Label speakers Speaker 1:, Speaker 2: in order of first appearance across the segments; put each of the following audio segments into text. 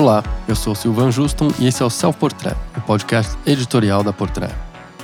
Speaker 1: Olá, eu sou Silvan Juston e esse é o Self Portrait, o podcast editorial da Portrait.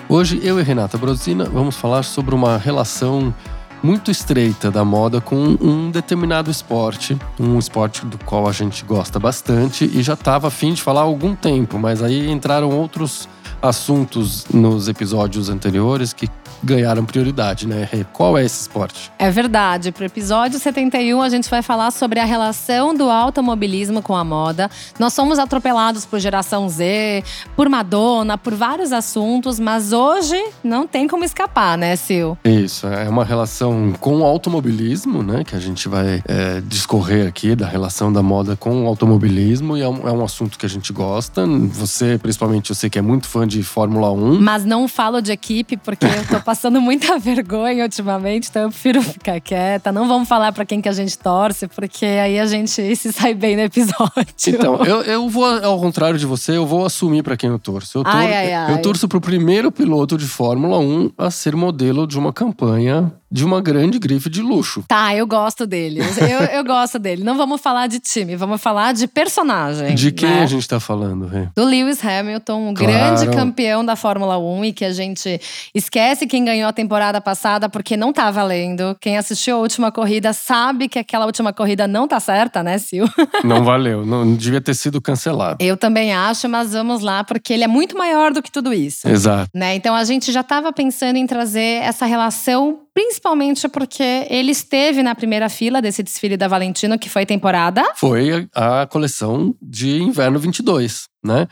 Speaker 1: Hoje eu e Renata Brosina vamos falar sobre uma relação muito estreita da moda com um determinado esporte, um esporte do qual a gente gosta bastante e já estava afim de falar há algum tempo, mas aí entraram outros assuntos nos episódios anteriores que ganharam prioridade, né? Qual é esse esporte?
Speaker 2: É verdade. Para o episódio 71, a gente vai falar sobre a relação do automobilismo com a moda. Nós somos atropelados por geração Z, por Madonna, por vários assuntos, mas hoje não tem como escapar, né, Sil?
Speaker 1: Isso, é uma relação com o automobilismo, né? Que a gente vai é, discorrer aqui da relação da moda com o automobilismo e é um, é um assunto que a gente gosta. Você, principalmente, eu sei que é muito fã de Fórmula 1.
Speaker 2: Mas não falo de equipe porque eu tô passando muita vergonha ultimamente, então eu prefiro ficar quieta. Não vamos falar para quem que a gente torce, porque aí a gente se sai bem no episódio.
Speaker 1: Então, eu, eu vou, ao contrário de você, eu vou assumir para quem eu torço. Eu, tor
Speaker 2: ai, ai, ai.
Speaker 1: eu torço pro primeiro piloto de Fórmula 1 a ser modelo de uma campanha de uma grande grife de luxo.
Speaker 2: Tá, eu gosto dele. Eu, eu gosto dele. Não vamos falar de time, vamos falar de personagem.
Speaker 1: De quem
Speaker 2: né?
Speaker 1: a gente tá falando, Rê?
Speaker 2: Do Lewis Hamilton, um
Speaker 1: Claro.
Speaker 2: grande campeão da Fórmula 1 e que a gente esquece quem ganhou a temporada passada porque não tá valendo. Quem assistiu a última corrida sabe que aquela última corrida não tá certa, né, Sil?
Speaker 1: Não valeu, não devia ter sido cancelado.
Speaker 2: Eu também acho, mas vamos lá, porque ele é muito maior do que tudo isso.
Speaker 1: Exato.
Speaker 2: Né? Então a gente já estava pensando em trazer essa relação, principalmente porque ele esteve na primeira fila desse desfile da Valentino, que foi temporada.
Speaker 1: Foi a, a coleção de inverno 22, né?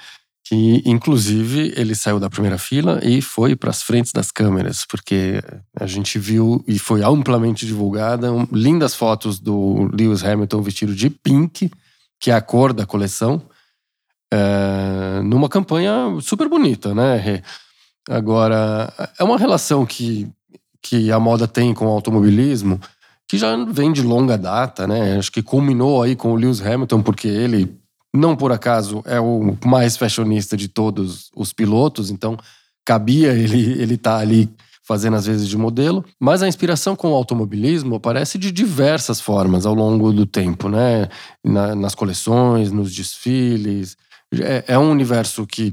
Speaker 1: Que inclusive ele saiu da primeira fila e foi para as frentes das câmeras, porque a gente viu e foi amplamente divulgada um- lindas fotos do Lewis Hamilton vestido de pink, que é a cor da coleção, é, numa campanha super bonita, né? Agora, é uma relação que, que a moda tem com o automobilismo que já vem de longa data, né? Acho que culminou aí com o Lewis Hamilton, porque ele, não por acaso, é o mais fashionista de todos os pilotos, então cabia ele ele tá ali fazendo às vezes de modelo, mas a inspiração com o automobilismo aparece de diversas formas ao longo do tempo, né? Na- nas coleções, nos desfiles. É, é um universo que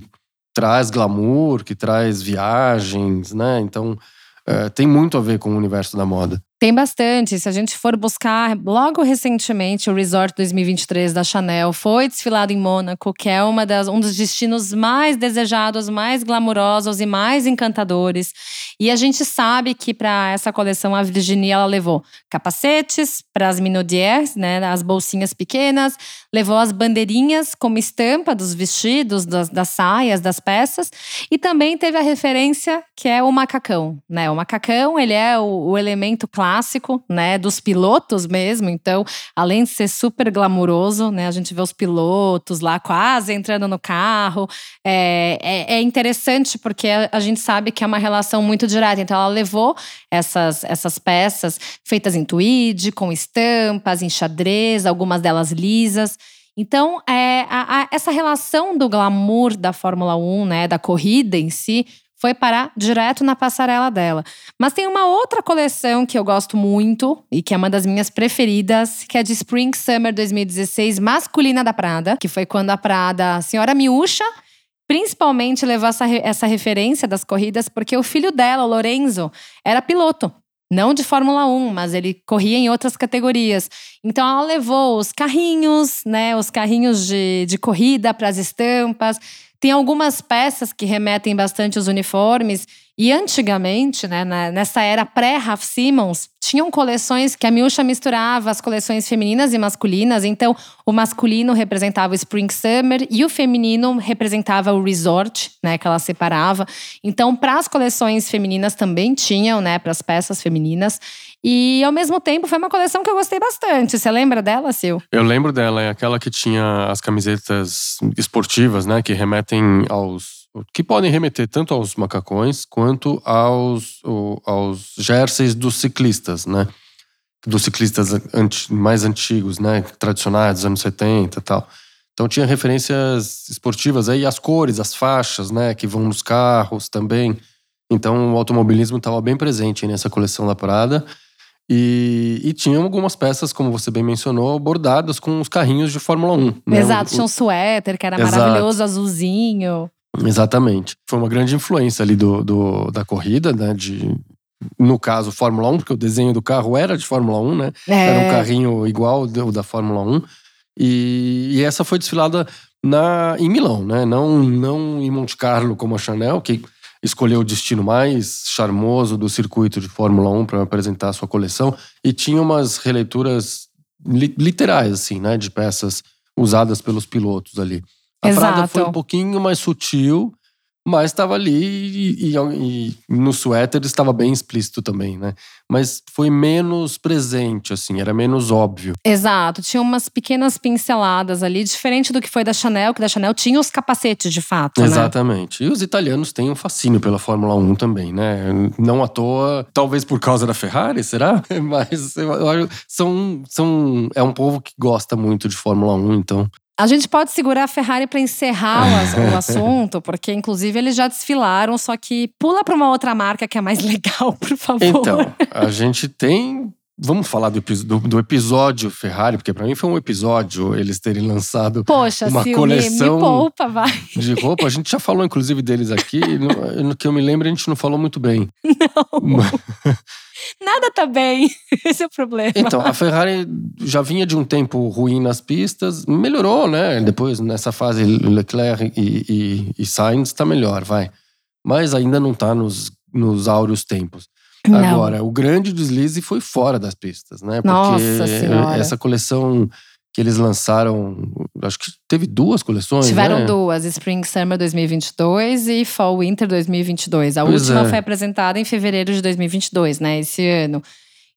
Speaker 1: traz glamour, que traz viagens, né? Então é, tem muito a ver com o universo da moda.
Speaker 2: Tem bastante. Se a gente for buscar, logo recentemente, o Resort 2023 da Chanel foi desfilado em Mônaco, que é uma das, um dos destinos mais desejados, mais glamurosos e mais encantadores. E a gente sabe que para essa coleção a Virginia ela levou capacetes para as minaudières, né, as bolsinhas pequenas, levou as bandeirinhas como estampa dos vestidos, das, das saias, das peças, e também teve a referência que é o macacão, né? O macacão, ele é o, o elemento clássico, né, dos pilotos mesmo. Então, além de ser super glamuroso, né, a gente vê os pilotos lá quase entrando no carro. É, é, é interessante porque a, a gente sabe que é uma relação muito direta. Então, ela levou essas, essas peças feitas em tweed, com estampas, em xadrez, algumas delas lisas. Então, é, a- a- essa relação do glamour da Fórmula 1, né, da corrida em si, foi parar direto na passarela dela. Mas tem uma outra coleção que eu gosto muito e que é uma das minhas preferidas, que é de Spring Summer 2016, masculina da Prada, que foi quando a Prada, a senhora Miúcha, principalmente levou essa, essa referência das corridas, porque o filho dela, o Lorenzo, era piloto. Não de Fórmula 1, mas ele corria em outras categorias. Então ela levou os carrinhos, né? Os carrinhos de, de corrida para as estampas. Tem algumas peças que remetem bastante aos uniformes. E antigamente, né, na- nessa era pré-Raf Simons, tinham coleções que a Miúcha misturava as coleções femininas e masculinas. Então, o masculino representava o Spring Summer e o feminino representava o Resort, né, que ela separava. Então, para as coleções femininas também tinham, né, para as peças femininas. E ao mesmo tempo foi uma coleção que eu gostei bastante. Você lembra dela, Sil?
Speaker 1: Eu lembro dela, é aquela que tinha as camisetas esportivas, né? Que remetem aos. Que podem remeter tanto aos macacões quanto aos, aos jerseys dos ciclistas, né? Dos ciclistas mais antigos, né? Tradicionais, dos anos 70 e tal. Então tinha referências esportivas aí, as cores, as faixas, né? Que vão nos carros também. Então o automobilismo estava bem presente aí nessa coleção da Prada. E, e tinham algumas peças, como você bem mencionou, bordadas com os carrinhos de Fórmula 1. Né?
Speaker 2: Exato, tinha um suéter que era
Speaker 1: Exato.
Speaker 2: maravilhoso, azulzinho.
Speaker 1: Exatamente. Foi uma grande influência ali do, do- da corrida, né? De, no caso, Fórmula 1, porque o desenho do carro era de Fórmula 1, né? Era um
Speaker 2: É,
Speaker 1: carrinho igual do da Fórmula 1. E, e essa foi desfilada na, em Milão, né? Não, não em Monte Carlo como a Chanel, que escolheu o destino mais charmoso do circuito de Fórmula 1 para apresentar a sua coleção. E tinha umas releituras li- literais, assim, né? De peças usadas pelos pilotos ali. A Prada
Speaker 2: Exato.
Speaker 1: foi um pouquinho mais sutil, mas estava ali e, e- e no suéter estava bem explícito também, né? Mas foi menos presente, assim, era menos óbvio.
Speaker 2: Exato, tinha umas pequenas pinceladas ali, diferente do que foi da Chanel, que da Chanel tinha os capacetes de fato, né?
Speaker 1: Exatamente. E os italianos têm um fascínio pela Fórmula 1 também, né? Não à toa, talvez por causa da Ferrari, será? Mas eu, eu acho são, são é um povo que gosta muito de Fórmula 1, então.
Speaker 2: A gente pode segurar a Ferrari para encerrar o, o assunto, porque inclusive eles já desfilaram, só que pula para uma outra marca que é mais legal, por favor.
Speaker 1: Então, a gente tem Vamos falar do, do- do episódio Ferrari, porque pra mim foi um episódio eles terem lançado
Speaker 2: Poxa,
Speaker 1: uma
Speaker 2: Silvia,
Speaker 1: coleção-
Speaker 2: me poupa, vai.
Speaker 1: de roupa. A gente já falou, inclusive, deles aqui. No, no que eu me lembro, a gente não falou muito bem.
Speaker 2: Nada tá bem. Esse é o problema.
Speaker 1: Então, a Ferrari já vinha de um tempo ruim nas pistas, melhorou, né? Depois, nessa fase, Leclerc e, e, e Sainz tá melhor, vai. Mas ainda não tá nos, nos áureos tempos.
Speaker 2: Não.
Speaker 1: Agora, o grande deslize foi fora das pistas, né? Porque
Speaker 2: Nossa Senhora.
Speaker 1: essa coleção que eles lançaram, acho que teve duas coleções,
Speaker 2: Tiveram
Speaker 1: né?
Speaker 2: duas, Spring Summer 2022 e Fall Winter 2022. A
Speaker 1: Pois
Speaker 2: última
Speaker 1: é.
Speaker 2: foi apresentada em fevereiro de 2022, né? Esse ano.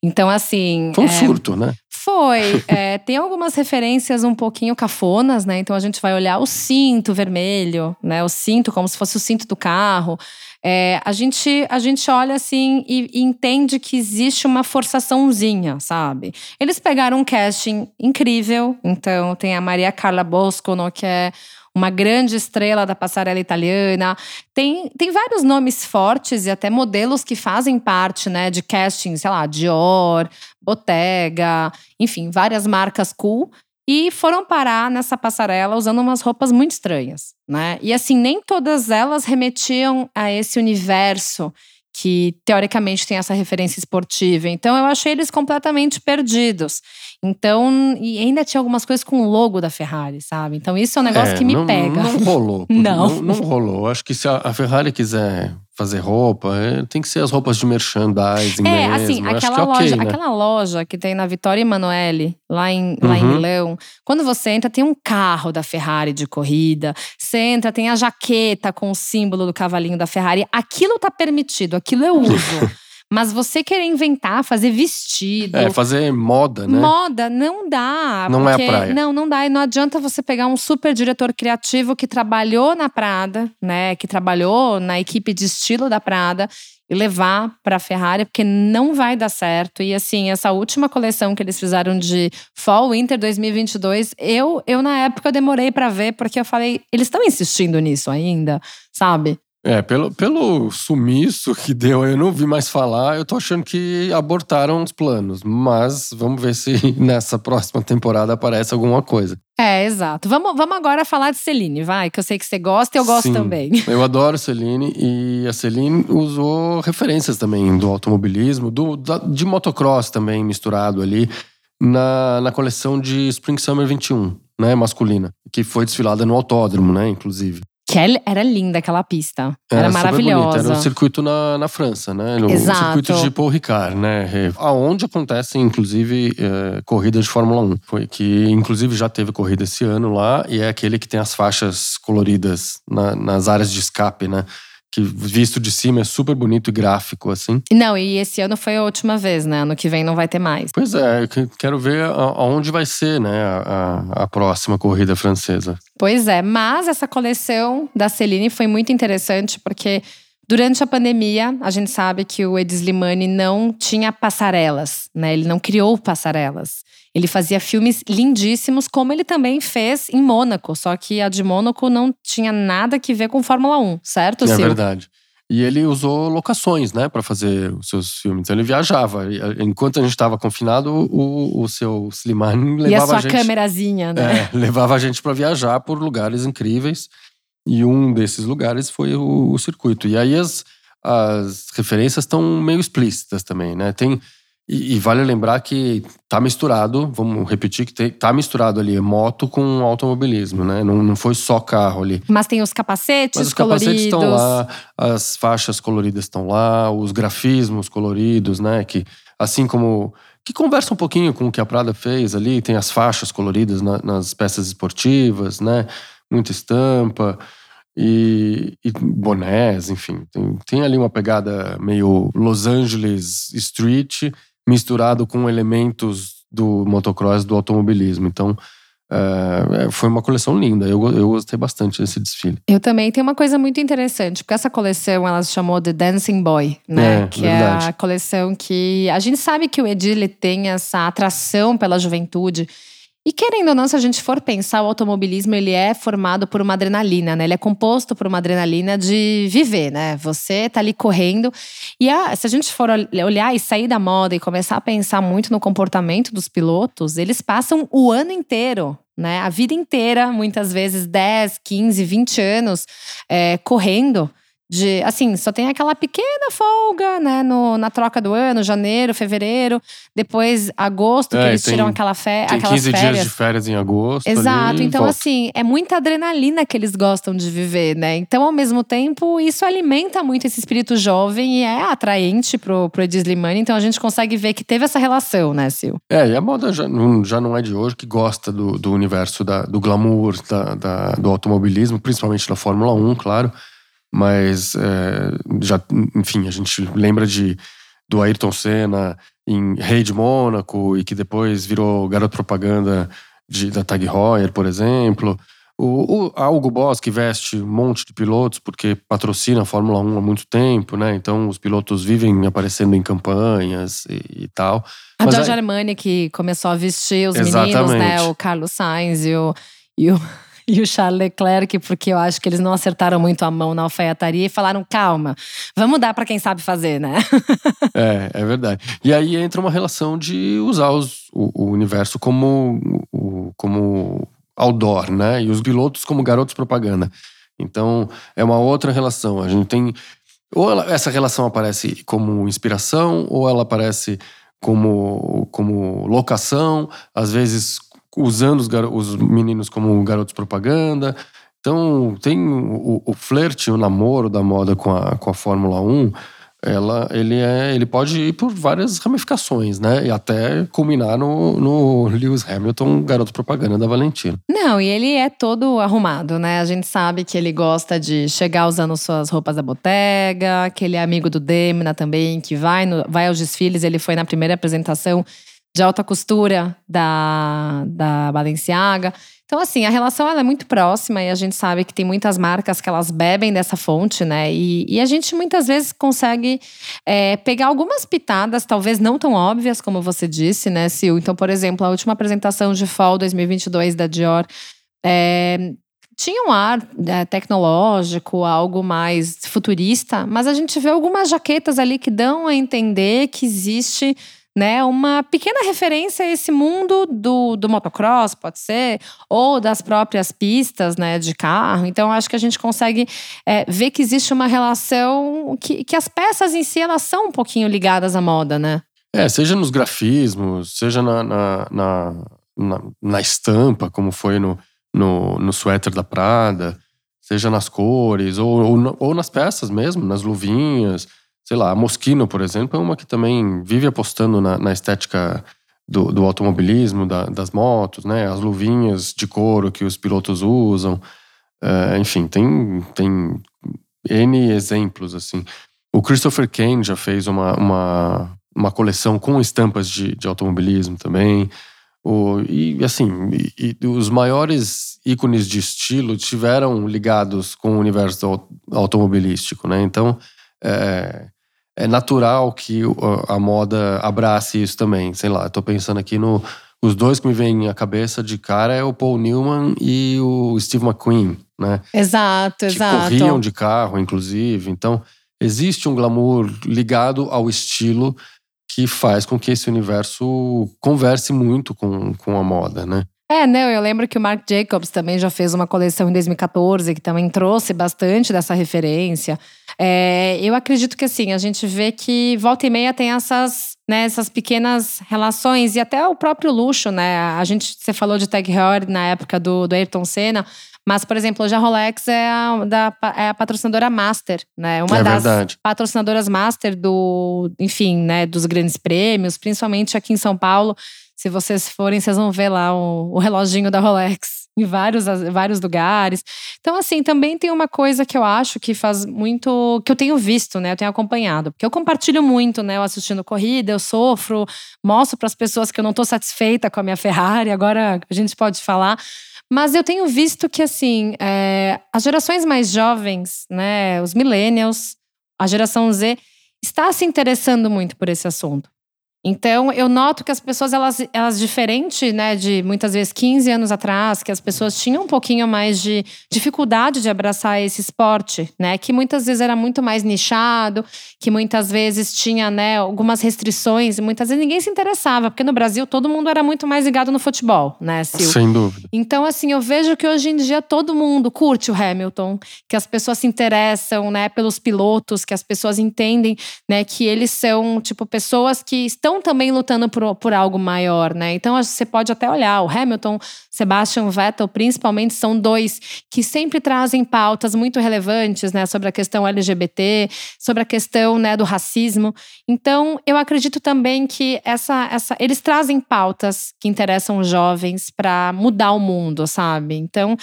Speaker 2: Então, assim.
Speaker 1: Foi um
Speaker 2: é,
Speaker 1: surto, né?
Speaker 2: Foi. É, tem algumas referências um pouquinho cafonas, né? Então a gente vai olhar o cinto vermelho, né? O cinto como se fosse o cinto do carro. É, a, gente, a gente olha assim e, e entende que existe uma forçaçãozinha, sabe? Eles pegaram um casting incrível. Então tem a Maria Carla Boscono, que é uma grande estrela da passarela italiana. Tem, tem vários nomes fortes e até modelos que fazem parte, né, de casting, sei lá, Dior, Bottega, enfim, várias marcas cool. E foram parar nessa passarela usando umas roupas muito estranhas, né? E assim, nem todas elas remetiam a esse universo que teoricamente tem essa referência esportiva. Então eu achei eles completamente perdidos. Então, e ainda tinha algumas coisas com o logo da Ferrari, sabe? Então isso é um negócio
Speaker 1: É,
Speaker 2: que me
Speaker 1: não,
Speaker 2: pega.
Speaker 1: Não rolou.
Speaker 2: Não.
Speaker 1: não. não rolou. Acho que se a, Ferrari quiser fazer roupa, é, tem que ser as roupas de merchandising
Speaker 2: É,
Speaker 1: mesmo.
Speaker 2: assim, aquela
Speaker 1: é
Speaker 2: loja,
Speaker 1: né?
Speaker 2: aquela loja que tem na Vitória Emanuele, lá em, lá em
Speaker 1: Uhum.
Speaker 2: Milão, quando você entra, tem um carro da Ferrari de corrida. Você entra, tem a jaqueta com o símbolo do cavalinho da Ferrari. Aquilo tá permitido, aquilo eu uso. Mas você querer inventar, fazer vestido.
Speaker 1: É, fazer moda, né?
Speaker 2: Moda não dá.
Speaker 1: Não é a
Speaker 2: porque-
Speaker 1: praia.
Speaker 2: Não, não dá. E não adianta você pegar um super diretor criativo que trabalhou na Prada, né? Que trabalhou na equipe de estilo da Prada e levar para a Ferrari, porque não vai dar certo. E assim, essa última coleção que eles fizeram de Fall Winter 2022, eu, eu na época eu demorei para ver, porque eu falei, eles estão insistindo nisso ainda, sabe?
Speaker 1: É, pelo, pelo sumiço que deu, eu não vi mais falar. Eu tô achando que abortaram os planos. Mas vamos ver se nessa próxima temporada aparece alguma coisa.
Speaker 2: É, exato. Vamos, vamos agora falar de Celine, vai, que eu sei que você gosta e eu gosto
Speaker 1: Sim.
Speaker 2: também.
Speaker 1: Eu adoro Celine e a Celine usou referências também do automobilismo, do, da- de motocross também misturado ali na, na coleção de Spring Summer 21, né, masculina, que foi desfilada no autódromo, né, inclusive.
Speaker 2: Que é- era linda aquela pista. Era,
Speaker 1: super bonita,
Speaker 2: maravilhosa.
Speaker 1: Era um circuito na, na França, né? No
Speaker 2: Exato.
Speaker 1: circuito de Paul Ricard, né? É, Aonde acontecem, inclusive, é, corridas de Fórmula 1. Foi que, inclusive, já teve corrida esse ano lá, e é aquele que tem as faixas coloridas na- nas áreas de escape, né? Que visto de cima é super bonito e gráfico, assim.
Speaker 2: Não, e esse ano foi a última vez, né? Ano que vem não vai ter mais.
Speaker 1: Pois é, quero ver aonde vai ser, né? A, a- próxima corrida francesa.
Speaker 2: Pois é, mas essa coleção da Celine foi muito interessante porque durante a pandemia, a gente sabe que o Ed Slimani não tinha passarelas, né? Ele não criou passarelas. Ele fazia filmes lindíssimos, como ele também fez em Mônaco, só que a de Mônaco não tinha nada que ver com Fórmula 1, certo,
Speaker 1: É
Speaker 2: Sil?
Speaker 1: verdade. E ele usou locações, né, para fazer os seus filmes. Então ele viajava. Enquanto a gente estava confinado, o, o seu Slimane levava
Speaker 2: e a sua
Speaker 1: a gente.
Speaker 2: câmerazinha, né?
Speaker 1: É, levava a gente para viajar por lugares incríveis. E um desses lugares foi o, o circuito. E aí as, as referências estão meio explícitas também, né? Tem e, e, vale lembrar que tá misturado, vamos repetir que tem, tá misturado ali moto com automobilismo, né? Não, não foi só carro ali.
Speaker 2: Mas tem os capacetes
Speaker 1: Mas os
Speaker 2: coloridos.
Speaker 1: capacetes estão lá, as faixas coloridas estão lá, os grafismos coloridos, né? Que assim como que conversa um pouquinho com o que a Prada fez ali, tem as faixas coloridas na, nas peças esportivas, né? Muita estampa. E, e, bonés, enfim. Tem, tem ali uma pegada meio Los Angeles Street, misturado com elementos do motocross, do automobilismo. Então, é, foi uma coleção linda. Eu, eu gostei bastante desse desfile.
Speaker 2: Eu também. Tem uma coisa muito interessante, porque essa coleção ela se chamou The Dancing Boy, né?
Speaker 1: É,
Speaker 2: que
Speaker 1: verdade.
Speaker 2: é a coleção que a gente sabe que o Edile tem essa atração pela juventude. E querendo ou não, se a gente for pensar, o automobilismo ele é formado por uma adrenalina, né? Ele é composto por uma adrenalina de viver, né? Você tá ali correndo. E a, se a gente for olhar e sair da moda e começar a pensar muito no comportamento dos pilotos, eles passam o ano inteiro né? A vida inteira, muitas vezes 10, 15, 20 anos é, correndo de assim, só tem aquela pequena folga, né, no, na troca do ano, janeiro, fevereiro, depois agosto, que
Speaker 1: É,
Speaker 2: eles
Speaker 1: tem-
Speaker 2: tiram aquela fe
Speaker 1: Tem
Speaker 2: aquelas
Speaker 1: 15
Speaker 2: férias.
Speaker 1: dias de férias em agosto.
Speaker 2: Exato,
Speaker 1: ali,
Speaker 2: então
Speaker 1: volta.
Speaker 2: assim, é muita adrenalina que eles gostam de viver, né? Então, ao mesmo tempo, isso alimenta muito esse espírito jovem e é atraente pro, pro Edi Slimane. Então, a gente consegue ver que teve essa relação, né, Sil?
Speaker 1: É, e a moda já não, já não é de hoje, que gosta do, do universo da, do glamour, da, da- do automobilismo, principalmente da Fórmula 1, claro. Mas, é, já, enfim, a gente lembra de, do Ayrton Senna em Rei de Mônaco e que depois virou garoto propaganda de, da Tag Heuer, por exemplo. O, o a Hugo Boss, que veste um monte de pilotos porque patrocina a Fórmula 1 há muito tempo, né? Então os pilotos vivem aparecendo em campanhas e, e tal.
Speaker 2: A
Speaker 1: Mas
Speaker 2: Giorgia
Speaker 1: aí-
Speaker 2: Armani, que começou a vestir os meninos,
Speaker 1: Exatamente.
Speaker 2: né? O Carlos Sainz e o, e o, e o Charles Leclerc, porque eu acho que eles não acertaram muito a mão na alfaiataria e falaram: calma, vamos dar pra quem sabe fazer, né?
Speaker 1: É, é verdade. E aí entra uma relação de usar os- o, o universo como, o, como outdoor, né? E os pilotos como garotos propaganda. Então, é uma outra relação. A gente tem. Ou ela- essa relação aparece como inspiração, ou ela aparece como, como locação, às vezes usando os, os meninos como garotos propaganda. Então, tem o, o flerte, o namoro da moda com a, com a Fórmula 1, ela, ele, é, ele pode ir por várias ramificações, né? E até culminar no, no Lewis Hamilton, garoto propaganda da Valentina.
Speaker 2: Não, e ele é todo arrumado, né? A gente sabe que ele gosta de chegar usando suas roupas da botega, que ele é amigo do Demna também, que vai, no- vai aos desfiles. Ele foi na primeira apresentação de alta costura da, da Balenciaga. Então, assim, a relação ela é muito próxima e a gente sabe que tem muitas marcas que elas bebem dessa fonte, né? E, e a gente muitas vezes consegue é, pegar algumas pitadas, talvez não tão óbvias, como você disse, né, Sil? Então, por exemplo, a última apresentação de Fall 2022 da Dior é, tinha um ar é, tecnológico, algo mais futurista, mas a gente vê algumas jaquetas ali que dão a entender que existe né, uma pequena referência a esse mundo do, do motocross, pode ser, ou das próprias pistas né, de carro. Então, acho que a gente consegue é, ver que existe uma relação que, que as peças em si elas são um pouquinho ligadas à moda, né?
Speaker 1: É, seja nos grafismos, seja na, na, na, na- na estampa, como foi no, no, no suéter da Prada, seja nas cores, ou, ou, ou nas peças mesmo, nas luvinhas. Sei lá, a Moschino, por exemplo, é uma que também vive apostando na, na estética do, do automobilismo, da- das motos, né? As luvinhas de couro que os pilotos usam. É, enfim, tem, tem N exemplos, assim. O Christopher Kane já fez uma, uma, uma coleção com estampas de, de automobilismo também. O, e assim, e- e os maiores ícones de estilo tiveram ligados com o universo au- automobilístico, né? Então é, é natural que a moda abrace isso também. Sei lá, tô pensando aqui no. Os dois que me vêm à cabeça de cara é o Paul Newman e o Steve McQueen, né?
Speaker 2: Exato,
Speaker 1: que
Speaker 2: exato.
Speaker 1: corriam de carro, inclusive. Então, existe um glamour ligado ao estilo que faz com que esse universo converse muito com, com a moda, né?
Speaker 2: É, não, eu lembro que o Marc Jacobs também já fez uma coleção em 2014 que também trouxe bastante dessa referência. É, eu acredito que assim, a gente vê que volta e meia tem essas, né, essas pequenas relações e até o próprio luxo, né? A gente, você falou de Tag Heuer na época do, do Ayrton Senna, mas, por exemplo, hoje a Rolex é a, da, é a patrocinadora Master, né? Uma
Speaker 1: É
Speaker 2: das
Speaker 1: verdade.
Speaker 2: patrocinadoras Master do, enfim, né, dos grandes prêmios, principalmente aqui em São Paulo. Se vocês forem, vocês vão ver lá o, o reloginho da Rolex em vários, vários lugares. Então, assim, também tem uma coisa que eu acho que faz muito. que eu tenho visto, né? Eu tenho acompanhado. Porque eu compartilho muito, né? Eu assistindo corrida, eu sofro, mostro para as pessoas que eu não estou satisfeita com a minha Ferrari, agora a gente pode falar. Mas eu tenho visto que, assim, é, as gerações mais jovens, né? Os millennials, a geração Z, está se interessando muito por esse assunto. Então, eu noto que as pessoas, elas, elas diferente, né, de muitas vezes 15 anos atrás, que as pessoas tinham um pouquinho mais de dificuldade de abraçar esse esporte, né, que muitas vezes era muito mais nichado, que muitas vezes tinha, né, algumas restrições, e muitas vezes ninguém se interessava, porque no Brasil todo mundo era muito mais ligado no futebol, né, Sil?
Speaker 1: Sem dúvida.
Speaker 2: Então, assim, eu vejo que hoje em dia todo mundo curte o Hamilton, que as pessoas se interessam, né, pelos pilotos, que as pessoas entendem, né, que eles são, tipo, pessoas que estão também lutando por, por algo maior, né? Então, você pode até olhar, o Hamilton, Sebastian Vettel, principalmente, são dois que sempre trazem pautas muito relevantes, né, sobre a questão LGBT, sobre a questão, né, do racismo. Então, eu acredito também que essa, essa, eles trazem pautas que interessam jovens para mudar o mundo, sabe? Então,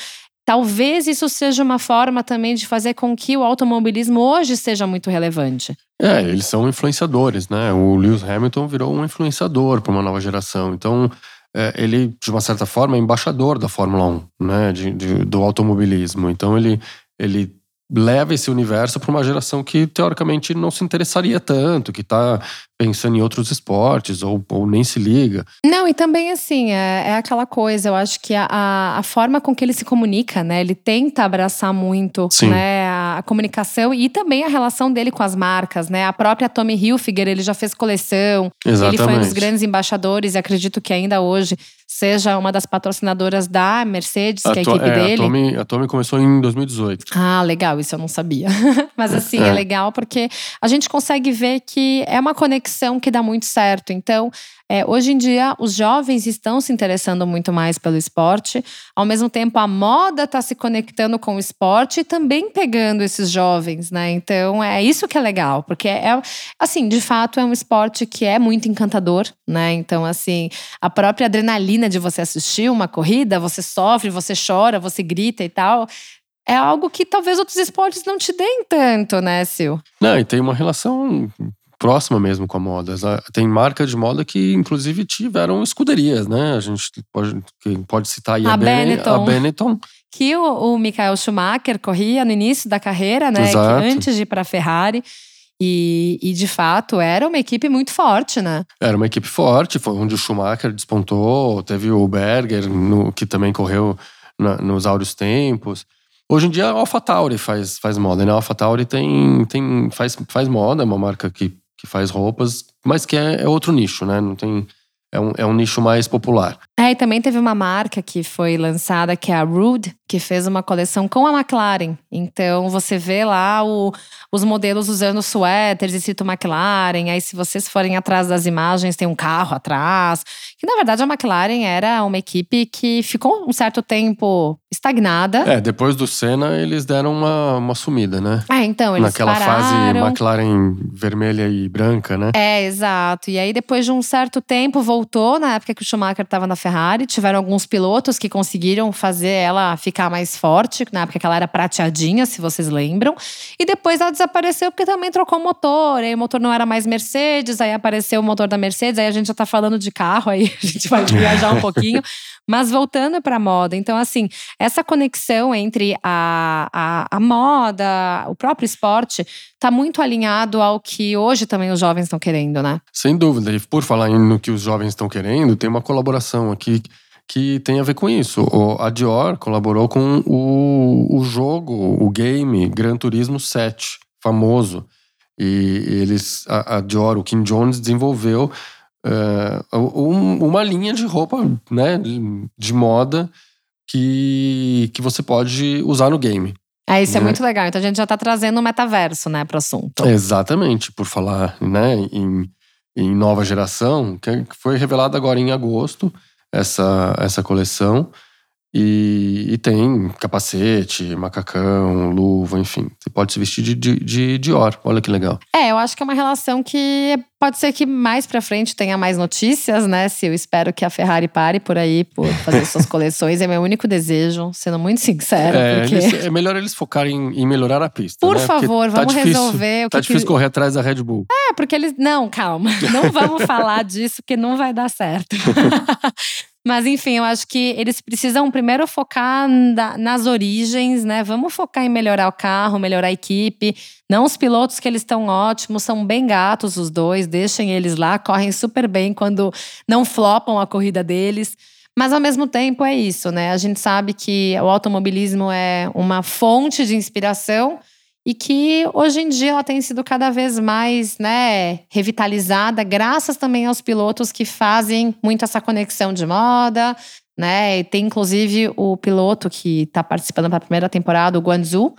Speaker 2: talvez isso seja uma forma também de fazer com que o automobilismo hoje seja muito relevante.
Speaker 1: É, eles são influenciadores, né? O Lewis Hamilton virou um influenciador para uma nova geração. Então, é, ele, de uma certa forma, é embaixador da Fórmula 1, né? De, de- do automobilismo. Então, ele, ele leva esse universo para uma geração que, teoricamente, não se interessaria tanto, que está pensando em outros esportes ou, ou nem se liga.
Speaker 2: Não, e também assim, é, é aquela coisa, eu acho que a, a, forma com que ele se comunica, né? Ele tenta abraçar muito
Speaker 1: Sim.
Speaker 2: né, a, a comunicação e também a relação dele com as marcas, né? A própria Tommy Hilfiger, ele já fez coleção,
Speaker 1: Exatamente.
Speaker 2: ele foi um dos grandes embaixadores e acredito que ainda hoje seja uma das patrocinadoras da Mercedes, que é a equipe
Speaker 1: é,
Speaker 2: dele.
Speaker 1: A Tommy, a Tommy começou em 2018.
Speaker 2: Ah, legal, isso eu não sabia. Mas assim, é.
Speaker 1: É.
Speaker 2: legal porque a gente consegue ver que é uma conexão que dá muito certo. Então, é, hoje em dia, os jovens estão se interessando muito mais pelo esporte. Ao mesmo tempo, a moda está se conectando com o esporte e também pegando esses jovens, né? Então, é isso que é legal, porque é, assim, de fato, é um esporte que é muito encantador, né? Então, assim, a própria adrenalina de você assistir uma corrida, você sofre, você chora, você grita e tal é algo que talvez outros esportes não te deem tanto, né, Sil?
Speaker 1: Não, e tem uma relação próxima mesmo com a moda. Tem marcas de moda que, inclusive, tiveram escuderias, né? A gente pode, pode citar aí
Speaker 2: A
Speaker 1: a, Ben-
Speaker 2: Benetton.
Speaker 1: a Benetton.
Speaker 2: Que o, o Michael Schumacher corria no início da carreira, né?
Speaker 1: Exato.
Speaker 2: Que antes de ir para a Ferrari. E, e, de fato, era uma equipe muito forte, né?
Speaker 1: Era uma equipe forte, foi onde o Schumacher despontou. Teve o Berger, no- que também correu na- nos áureos tempos. Hoje em dia a AlphaTauri faz, faz moda, né? A AlphaTauri tem, tem, faz, faz moda, é uma marca que, que faz roupas, mas que é, é outro nicho, né? Não tem, é, um, é um nicho mais popular.
Speaker 2: É, e também teve uma marca que foi lançada, que é a Rude, que fez uma coleção com a McLaren. Então você vê lá o- os modelos usando suéteres escrito McLaren. Aí, se vocês forem atrás das imagens, tem um carro atrás. Que na verdade a McLaren era uma equipe que ficou um certo tempo estagnada.
Speaker 1: É, depois do Senna, eles deram uma, uma sumida, né?
Speaker 2: É, então, eles
Speaker 1: Naquela fase
Speaker 2: pararam.
Speaker 1: McLaren vermelha e branca, né?
Speaker 2: É, exato. E aí, depois de um certo tempo, voltou na época que o Schumacher estava na Ferrari. Tiveram alguns pilotos que conseguiram fazer ela ficar mais forte, na época que ela era prateadinha, se vocês lembram. E depois ela desapareceu porque também trocou o motor. Aí o motor não era mais Mercedes, aí apareceu o motor da Mercedes. Aí a gente já tá falando de carro, aí a gente vai viajar um pouquinho. Mas voltando para a moda, então assim, essa conexão entre a, a, a moda, o próprio esporte, tá muito alinhado ao que hoje também os jovens estão querendo, né?
Speaker 1: Sem dúvida. E por falar no que os jovens estão querendo, tem uma colaboração aqui que tem a ver com isso. O- A Dior colaborou com o, o jogo, o game Gran Turismo 7, famoso. E eles, a, a Dior, o Kim Jones desenvolveu uh, um, uma linha de roupa, né, de moda que, que você pode usar no game.
Speaker 2: É, isso é né? é muito legal. Então a gente já está trazendo o metaverso, né, para o assunto.
Speaker 1: Exatamente, por falar, né, em, em nova geração, que foi revelada agora em agosto essa, essa coleção. E, e, tem capacete, macacão, luva, enfim. Você pode se vestir de, de, de Dior. Olha que legal.
Speaker 2: É, eu acho que é uma relação que pode ser que mais pra frente tenha mais notícias, né? Se eu espero que a Ferrari pare por aí, por fazer suas coleções. É meu único desejo, sendo muito sincero.
Speaker 1: É,
Speaker 2: porque...
Speaker 1: eles, é melhor eles focarem em, em melhorar a pista.
Speaker 2: Por
Speaker 1: né?
Speaker 2: favor,
Speaker 1: tá
Speaker 2: vamos
Speaker 1: difícil,
Speaker 2: resolver o
Speaker 1: tá
Speaker 2: que.
Speaker 1: Tá difícil
Speaker 2: que...
Speaker 1: correr atrás da Red Bull.
Speaker 2: É, porque eles. Não, calma. Não vamos falar disso, porque não vai dar certo. Mas enfim, eu acho que eles precisam primeiro focar nas origens, né? Vamos focar em melhorar o carro, melhorar a equipe. Não os pilotos que eles estão ótimos, são bem gatos os dois, deixem eles lá, correm super bem quando não flopam a corrida deles. Mas ao mesmo tempo é isso, né? A gente sabe que o automobilismo é uma fonte de inspiração e que hoje em dia ela tem sido cada vez mais né, revitalizada, graças também aos pilotos que fazem muito essa conexão de moda. Né? E tem inclusive o piloto que está participando para primeira temporada, o Guanzu,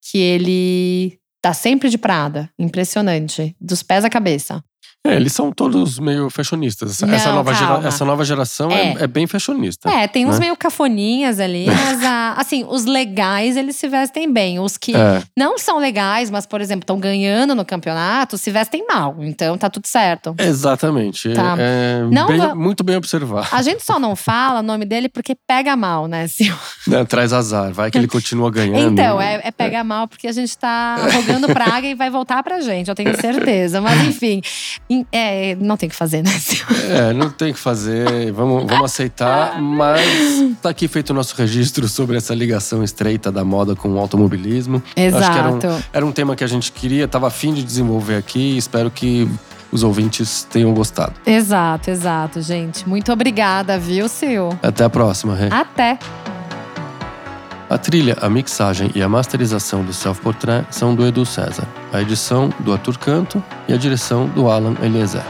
Speaker 2: que ele tá sempre de Prada. Impressionante. Dos pés à cabeça.
Speaker 1: É, eles são todos meio fashionistas. Não, essa, nova gera, essa nova geração é. É, é. bem fashionista.
Speaker 2: É, tem uns né? meio cafoninhas ali, mas a, assim, os legais eles se vestem bem. Os que é. não são legais, mas, por exemplo, estão ganhando no campeonato, se vestem mal. Então tá tudo certo.
Speaker 1: Exatamente. Tá. É, não, bem, muito bem observado.
Speaker 2: A gente só não fala o nome dele porque pega mal, né, Sil?
Speaker 1: Traz azar, vai que ele continua ganhando.
Speaker 2: Então, é, é pega mal porque a gente tá rogando praga e vai voltar pra gente, eu tenho certeza. Mas enfim. É, não tem que fazer, né?
Speaker 1: É, não tem que fazer. Vamos, vamos aceitar. Mas tá aqui feito o nosso registro sobre essa ligação estreita da moda com o automobilismo.
Speaker 2: Exato. Acho que
Speaker 1: era um, era um tema que a gente queria, tava afim de desenvolver aqui. Espero que os ouvintes tenham gostado.
Speaker 2: Exato, exato, gente. Muito obrigada, viu, Sil?
Speaker 1: Até a próxima, Rê.
Speaker 2: Até.
Speaker 1: A trilha, a mixagem e a masterização do Self Portrait são do Edu César, a edição do Arthur Canto e a direção do Alan Eliezer.